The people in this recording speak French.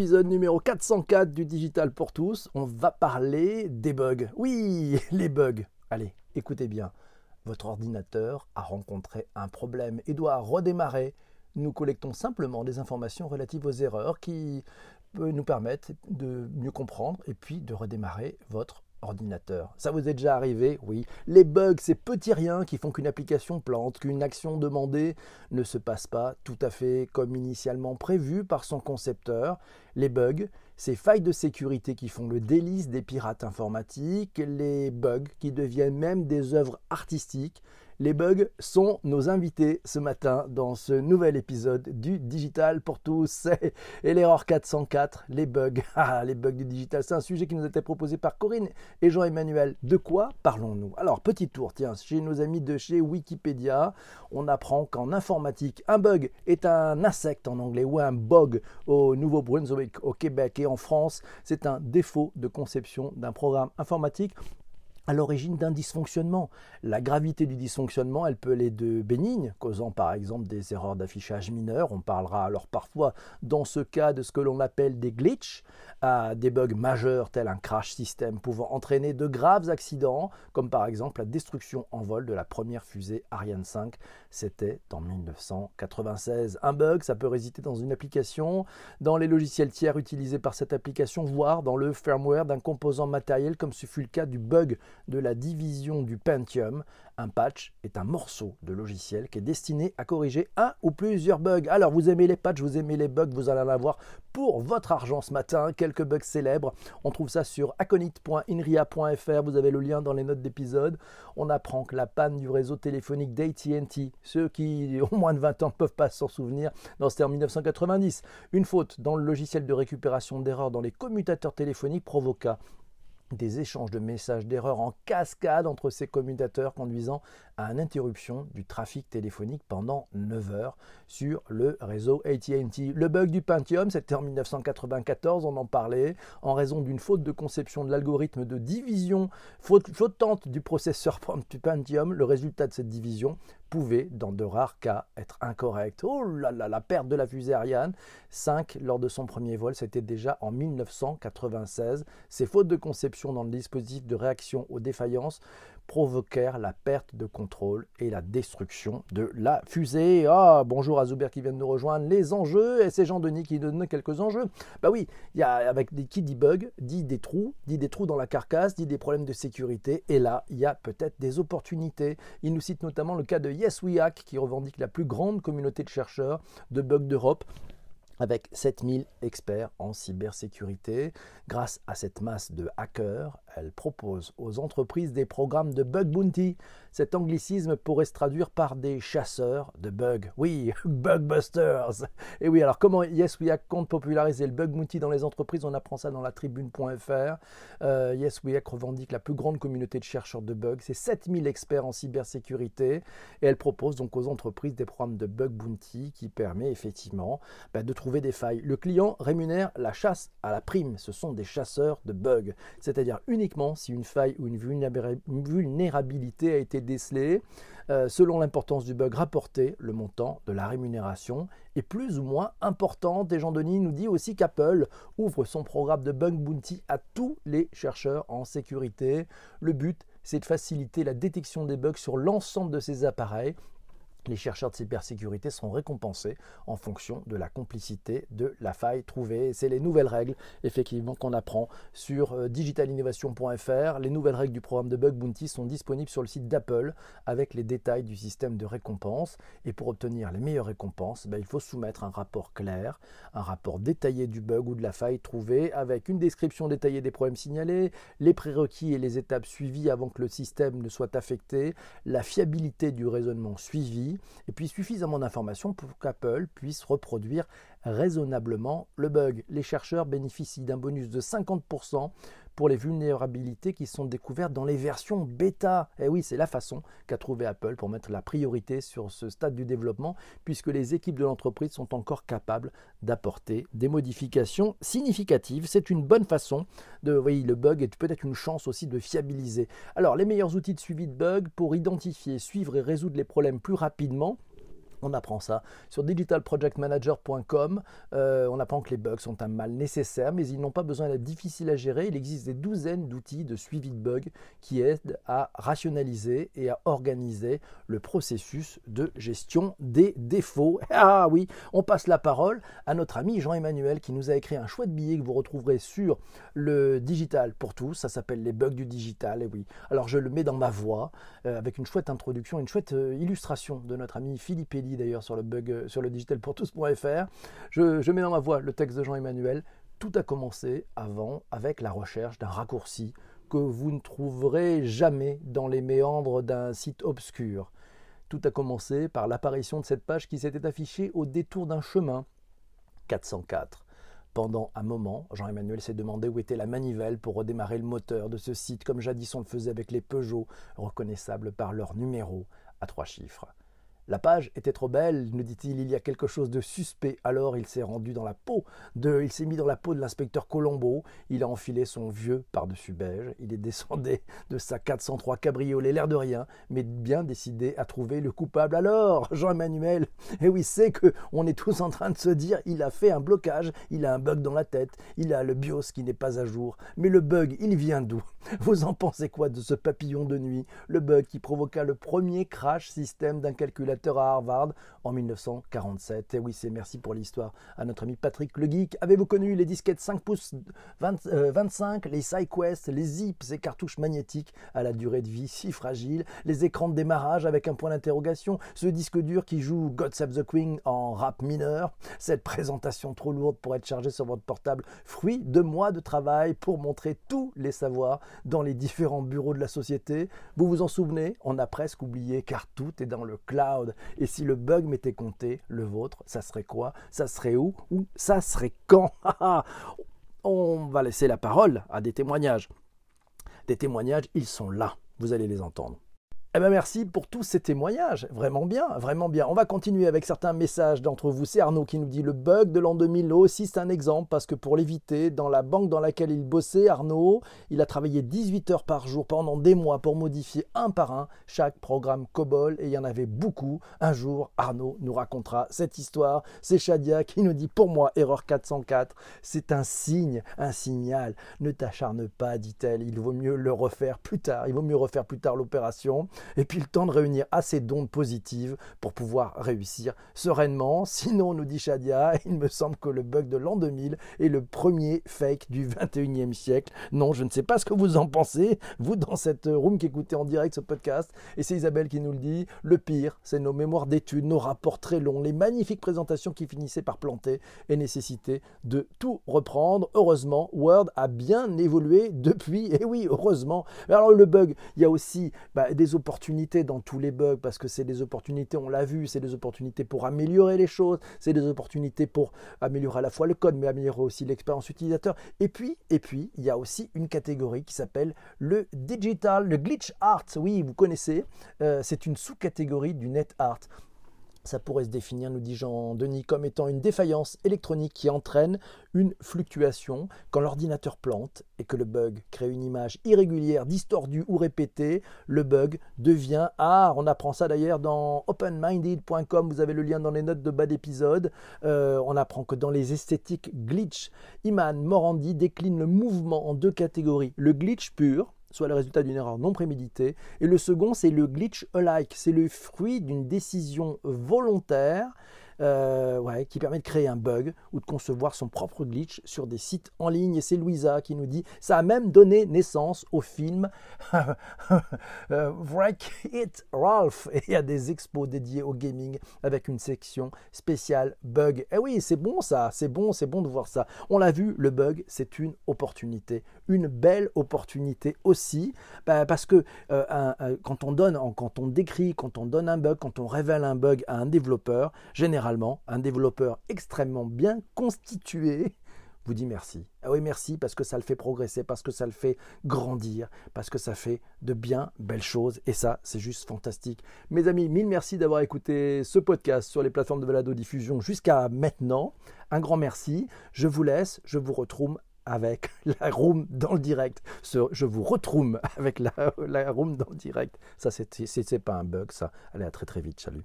épisode numéro 404 du Digital pour tous. On va parler des bugs. Oui, les bugs. Allez, écoutez bien. Votre ordinateur a rencontré un problème et doit redémarrer. Nous collectons simplement des informations relatives aux erreurs qui peuvent nous permettre de mieux comprendre et puis de redémarrer votre ordinateur. Ça vous est déjà arrivé? Oui. Les bugs, ces petits riens qui font qu'une application plante, qu'une action demandée ne se passe pas tout à fait comme initialement prévu par son concepteur. Les bugs, ces failles de sécurité qui font le délice des pirates informatiques, les bugs qui deviennent même des œuvres artistiques, les bugs sont nos invités ce matin dans ce nouvel épisode du Digital pour tous. Et l'erreur 404, les bugs. Ah, les bugs du digital, c'est un sujet qui nous a été proposé par Corinne et Jean-Emmanuel. De quoi parlons-nous? Alors, petit tour, tiens, chez nos amis de chez Wikipédia, on apprend qu'en informatique, un bug est un insecte en anglais ou un bug au Nouveau-Brunswick, au Québec et en France, c'est un défaut de conception d'un programme informatique à l'origine d'un dysfonctionnement. La gravité du dysfonctionnement, elle peut aller de bénigne, causant par exemple des erreurs d'affichage mineurs, on parlera alors parfois dans ce cas de ce que l'on appelle des glitches, à des bugs majeurs tels un crash système pouvant entraîner de graves accidents, comme par exemple la destruction en vol de la première fusée Ariane 5, c'était en 1996. Un bug, ça peut résider dans une application, dans les logiciels tiers utilisés par cette application, voire dans le firmware d'un composant matériel comme ce fut le cas du bug de la division du Pentium. Un patch est un morceau de logiciel qui est destiné à corriger un ou plusieurs bugs. Alors vous aimez les patchs, vous aimez les bugs, vous allez en avoir pour votre argent ce matin. Quelques bugs célèbres. On trouve ça sur aconit.inria.fr. Vous avez le lien dans les notes d'épisode. On apprend que la panne du réseau téléphonique d'AT&T, ceux qui ont moins de 20 ans ne peuvent pas s'en souvenir, c'était en 1990. Une faute dans le logiciel de récupération d'erreurs dans les commutateurs téléphoniques provoqua des échanges de messages d'erreur en cascade entre ces commutateurs conduisant à une interruption du trafic téléphonique pendant 9 heures sur le réseau AT&T. Le bug du Pentium, c'était en 1994, on en parlait, en raison d'une faute de conception de l'algorithme de division faute, flottante du processeur Pentium. Le résultat de cette division pouvait, dans de rares cas, être incorrect. Oh là là, la perte de la fusée Ariane 5 lors de son premier vol, c'était déjà en 1996. Ces fautes de conception dans le dispositif de réaction aux défaillances provoquèrent la perte de contrôle et la destruction de la fusée. Ah, bonjour à Zuber qui vient de nous rejoindre. Les enjeux, et c'est Jean-Denis qui donne quelques enjeux. Bah oui, y a avec des qui dit bug, dit des trous, dit des trous dans la carcasse, dit des problèmes de sécurité, et là, il y a peut-être des opportunités. Il nous cite notamment le cas de YesWeHack qui revendique la plus grande communauté de chercheurs de bugs d'Europe avec 7000 experts en cybersécurité. Grâce à cette masse de hackers, elle propose aux entreprises des programmes de bug bounty. Cet anglicisme pourrait se traduire par des chasseurs de bugs. Oui, bugbusters. Et oui, alors comment Yes We compte populariser le bug bounty dans les entreprises? On apprend ça dans la tribune.fr. Euh, yes We revendique la plus grande communauté de chercheurs de bugs. C'est 7000 experts en cybersécurité. Et elle propose donc aux entreprises des programmes de bug bounty qui permet effectivement bah, de trouver des failles. Le client rémunère la chasse à la prime. Ce sont des chasseurs de bugs. C'est-à-dire une uniquement si une faille ou une vulnérabilité a été décelée. Euh, selon l'importance du bug rapporté, le montant de la rémunération est plus ou moins important. Et Jean Denis nous dit aussi qu'Apple ouvre son programme de bug bounty à tous les chercheurs en sécurité. Le but, c'est de faciliter la détection des bugs sur l'ensemble de ces appareils les chercheurs de cybersécurité seront récompensés en fonction de la complicité de la faille trouvée. C'est les nouvelles règles, effectivement, qu'on apprend sur euh, digitalinnovation.fr. Les nouvelles règles du programme de Bug Bounty sont disponibles sur le site d'Apple avec les détails du système de récompense. Et pour obtenir les meilleures récompenses, ben, il faut soumettre un rapport clair, un rapport détaillé du bug ou de la faille trouvée avec une description détaillée des problèmes signalés, les prérequis et les étapes suivies avant que le système ne soit affecté, la fiabilité du raisonnement suivi et puis suffisamment d'informations pour qu'Apple puisse reproduire raisonnablement le bug. Les chercheurs bénéficient d'un bonus de 50% pour les vulnérabilités qui sont découvertes dans les versions bêta. Et eh oui, c'est la façon qu'a trouvé Apple pour mettre la priorité sur ce stade du développement, puisque les équipes de l'entreprise sont encore capables d'apporter des modifications significatives. C'est une bonne façon de, oui, le bug est peut-être une chance aussi de fiabiliser. Alors, les meilleurs outils de suivi de bugs pour identifier, suivre et résoudre les problèmes plus rapidement On apprend ça sur digitalprojectmanager.com. Euh, on apprend que les bugs sont un mal nécessaire, mais ils n'ont pas besoin d'être difficiles à gérer. Il existe des douzaines d'outils de suivi de bugs qui aident à rationaliser et à organiser le processus de gestion des défauts. Ah oui, on passe la parole à notre ami Jean-Emmanuel qui nous a écrit un chouette billet que vous retrouverez sur le digital pour tous. Ça s'appelle les bugs du digital. Et oui, alors je le mets dans ma voix euh, avec une chouette introduction, une chouette euh, illustration de notre ami Philippe Elie d'ailleurs sur le bug euh, sur le digitalpourtous.fr. Je, je mets dans ma voix le texte de Jean-Emmanuel. Tout a commencé avant avec la recherche d'un raccourci que vous ne trouverez jamais dans les méandres d'un site obscur. Tout a commencé par l'apparition de cette page qui s'était affichée au détour d'un chemin 404. Pendant un moment, Jean-Emmanuel s'est demandé où était la manivelle pour redémarrer le moteur de ce site, comme jadis on le faisait avec les Peugeot, reconnaissables par leur numéro à trois chiffres. La page était trop belle, nous dit-il, il y a quelque chose de suspect. Alors il s'est rendu dans la peau de, il s'est mis dans la peau de l'inspecteur Colombo, il a enfilé son vieux par-dessus beige, il est descendu de sa 403 cabriolet, l'air de rien, mais bien décidé à trouver le coupable. Alors, Jean-Emmanuel, et eh oui, c'est que on est tous en train de se dire, il a fait un blocage, il a un bug dans la tête, il a le BIOS qui n'est pas à jour. Mais le bug, il vient d'où? Vous en pensez quoi de ce papillon de nuit? Le bug qui provoqua le premier crash système d'un calculateur à Harvard en 1947. Et oui, c'est merci pour l'histoire à notre ami Patrick le Geek. Avez-vous connu les disquettes 5 pouces 25, euh, les SideQuest, les zips, ces cartouches magnétiques à la durée de vie si fragile, les écrans de démarrage avec un point d'interrogation, ce disque dur qui joue God Save the Queen en rap mineur, cette présentation trop lourde pour être chargée sur votre portable, fruit de mois de travail pour montrer tous les savoirs dans les différents bureaux de la société. Vous vous en souvenez? On a presque oublié car tout est dans le cloud. Et si le bug m'était compté, le vôtre, ça serait quoi? Ça serait où? Ou ça serait quand? On va laisser la parole à des témoignages. Des témoignages, ils sont là. Vous allez les entendre. Eh bien merci pour tous ces témoignages, vraiment bien, vraiment bien. On va continuer avec certains messages d'entre vous. C'est Arnaud qui nous dit le bug de l'an 2000 aussi, c'est un exemple parce que pour l'éviter, dans la banque dans laquelle il bossait, Arnaud, il a travaillé 18 heures par jour pendant des mois pour modifier un par un chaque programme COBOL et il y en avait beaucoup. Un jour, Arnaud nous racontera cette histoire. C'est Shadia qui nous dit pour moi, erreur 404, c'est un signe, un signal. Ne t'acharne pas, dit-elle, il vaut mieux le refaire plus tard, il vaut mieux refaire plus tard l'opération et puis le temps de réunir assez d'ondes positives pour pouvoir réussir sereinement. Sinon, nous dit Shadia, il me semble que le bug de l'an 2000 est le premier fake du 21e siècle. Non, je ne sais pas ce que vous en pensez, vous dans cette room qui écoutez en direct ce podcast. Et c'est Isabelle qui nous le dit. Le pire, c'est nos mémoires d'études, nos rapports très longs, les magnifiques présentations qui finissaient par planter et nécessiter de tout reprendre. Heureusement, Word a bien évolué depuis. Et oui, heureusement. Alors le bug, il y a aussi bah, des opportunités opportunités dans tous les bugs parce que c'est des opportunités, on l'a vu, c'est des opportunités pour améliorer les choses, c'est des opportunités pour améliorer à la fois le code, mais améliorer aussi l'expérience utilisateur. Et puis, et puis, il y a aussi une catégorie qui s'appelle le digital, le glitch art. Oui, vous connaissez, euh, c'est une sous-catégorie du net art. Ça pourrait se définir, nous dit Jean-Denis, comme étant une défaillance électronique qui entraîne une fluctuation quand l'ordinateur plante et que le bug crée une image irrégulière, distordue ou répétée. Le bug devient art. On apprend ça d'ailleurs dans openminded.com. Vous avez le lien dans les notes de bas d'épisode. Euh, on apprend que dans les esthétiques glitch, Iman Morandi décline le mouvement en deux catégories. Le glitch pur, soit le résultat d'une erreur non préméditée. Et le second, c'est le glitch alike. C'est le fruit d'une décision volontaire euh, ouais, qui permet de créer un bug ou de concevoir son propre glitch sur des sites en ligne. Et c'est Louisa qui nous dit ça a même donné naissance au film euh, Wreck It Ralph. Et a des expos dédiés au gaming avec une section spéciale bug. Et oui, c'est bon ça, c'est bon, c'est bon de voir ça. On l'a vu, le bug, c'est une opportunité, une belle opportunité aussi, bah, parce que euh, quand on donne, quand on décrit, quand on donne un bug, quand on révèle un bug à un développeur, généralement un développeur extrêmement bien constitué vous dit merci. Ah oui, merci parce que ça le fait progresser, parce que ça le fait grandir, parce que ça fait de bien belles choses. Et ça, c'est juste fantastique. Mes amis, mille merci d'avoir écouté ce podcast sur les plateformes de balado diffusion jusqu'à maintenant. Un grand merci. Je vous laisse, je vous retrouve avec la room dans le direct. Je vous retrouve avec la, la room dans le direct. Ça, c'est pas un bug, ça. Allez, à très très vite. Salut.